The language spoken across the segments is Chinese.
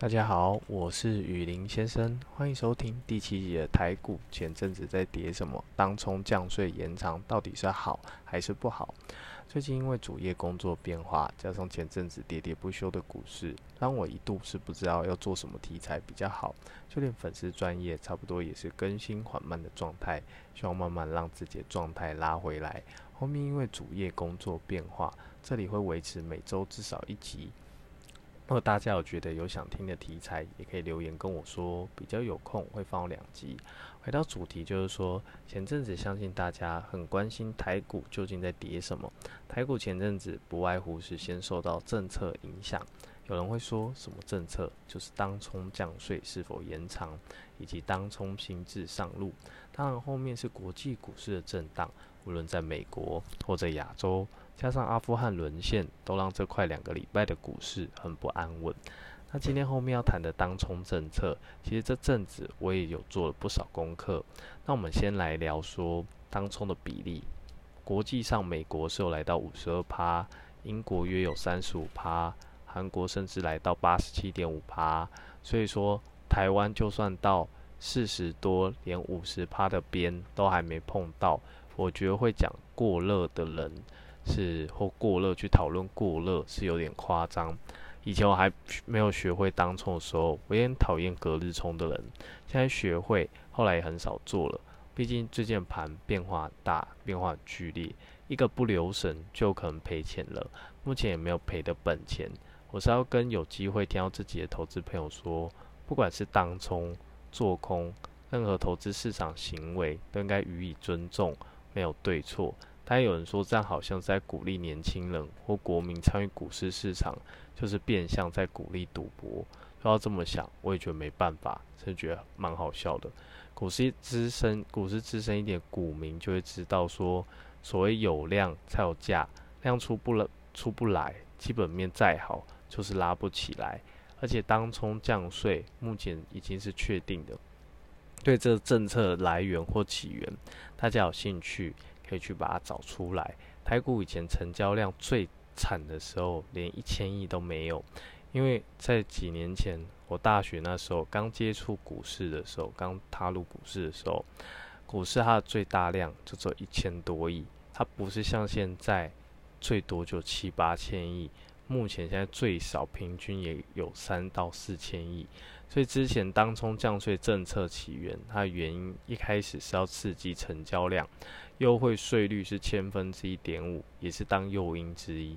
大家好，我是雨林先生，欢迎收听第七集的台股。前阵子在跌什么？当冲降税延长到底是好还是不好？最近因为主业工作变化，加上前阵子喋喋不休的股市，让我一度是不知道要做什么题材比较好。就连粉丝专业差不多也是更新缓慢的状态，希望慢慢让自己的状态拉回来。后面因为主业工作变化，这里会维持每周至少一集。如果大家有觉得有想听的题材，也可以留言跟我说，比较有空会放两集。回到主题，就是说前阵子相信大家很关心台股究竟在跌什么。台股前阵子不外乎是先受到政策影响，有人会说什么政策？就是当冲降税是否延长，以及当冲新制上路。当然后面是国际股市的震荡，无论在美国或者亚洲。加上阿富汗沦陷，都让这快两个礼拜的股市很不安稳。那今天后面要谈的当冲政策，其实这阵子我也有做了不少功课。那我们先来聊说当冲的比例。国际上，美国是有来到五十二趴，英国约有三十五趴，韩国甚至来到八十七点五趴。所以说，台湾就算到四十多，连五十趴的边都还没碰到。我觉得会讲过热的人。是或过热去讨论过热是有点夸张。以前我还没有学会当冲的时候，我也很讨厌隔日冲的人。现在学会，后来也很少做了。毕竟最近盘变化大，变化剧烈，一个不留神就可能赔钱了。目前也没有赔的本钱。我是要跟有机会听到自己的投资朋友说，不管是当冲、做空，任何投资市场行为都应该予以尊重，没有对错。但有人说，这样好像在鼓励年轻人或国民参与股市市场，就是变相在鼓励赌博。要这么想，我也觉得没办法，真觉得蛮好笑的。股市资深，股市资深一点股民就会知道，说所谓有量才有价，量出不了出不来，基本面再好就是拉不起来。而且当冲降税，目前已经是确定的。对这个政策来源或起源，大家有兴趣？可以去把它找出来。台股以前成交量最惨的时候，连一千亿都没有。因为在几年前，我大学那时候刚接触股市的时候，刚踏入股市的时候，股市它的最大量就只有一千多亿，它不是像现在最多就七八千亿。目前现在最少平均也有三到四千亿。所以之前当冲降税政策起源，它的原因一开始是要刺激成交量。优惠税率是千分之一点五，也是当诱因之一。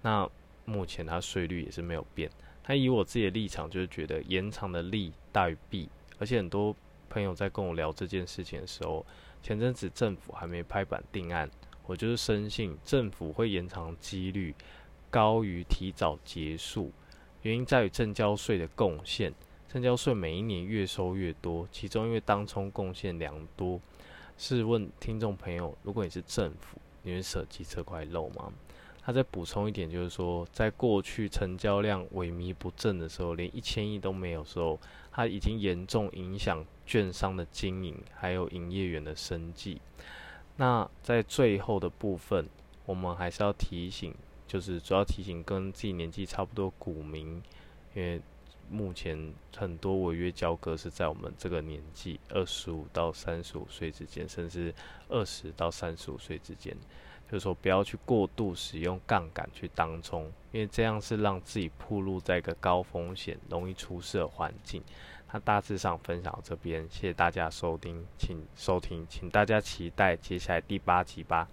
那目前它税率也是没有变。那以我自己的立场，就是觉得延长的利大于弊。而且很多朋友在跟我聊这件事情的时候，前阵子政府还没拍板定案，我就是深信政府会延长几率高于提早结束。原因在于正交税的贡献，正交税每一年越收越多，其中因为当冲贡献良多。试问听众朋友，如果你是政府，你会舍弃这块肉吗？他再补充一点，就是说，在过去成交量萎靡不振的时候，连一千亿都没有时候，它已经严重影响券商的经营，还有营业员的生计。那在最后的部分，我们还是要提醒，就是主要提醒跟自己年纪差不多股民，因为。目前很多违约交割是在我们这个年纪，二十五到三十五岁之间，甚至二十到三十五岁之间，就是说不要去过度使用杠杆去当冲，因为这样是让自己暴露在一个高风险、容易出事的环境。那大致上分享到这边，谢谢大家收听，请收听，请大家期待接下来第八集吧。